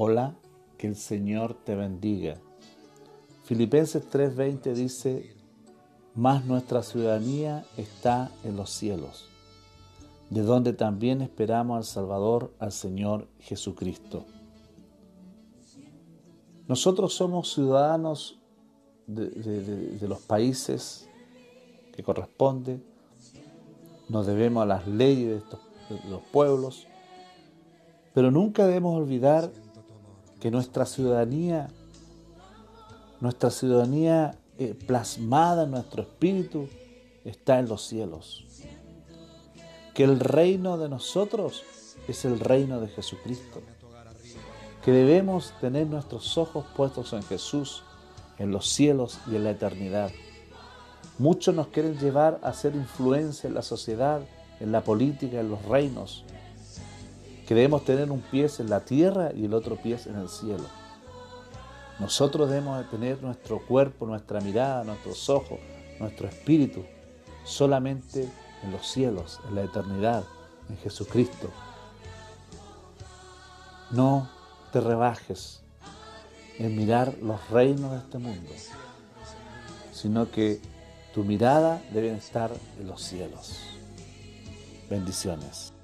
Hola, que el Señor te bendiga. Filipenses 3:20 dice, mas nuestra ciudadanía está en los cielos, de donde también esperamos al Salvador, al Señor Jesucristo. Nosotros somos ciudadanos de, los países que corresponde, nos debemos a las leyes de los pueblos, pero nunca debemos olvidar que nuestra ciudadanía, nuestra ciudadanía eh, plasmada en nuestro espíritu está en los cielos. Que el reino de nosotros es el reino de Jesucristo. Que debemos tener nuestros ojos puestos en Jesús, en los cielos y en la eternidad. Muchos nos quieren llevar a hacer influencia en la sociedad, en la política, en los reinos. Que debemos tener un pie en la tierra y el otro pie en el cielo. Nosotros debemos tener nuestro cuerpo, nuestra mirada, nuestros ojos, nuestro espíritu solamente en los cielos, en la eternidad, en Jesucristo. No te rebajes en mirar los reinos de este mundo, sino que tu mirada debe estar en los cielos. Bendiciones.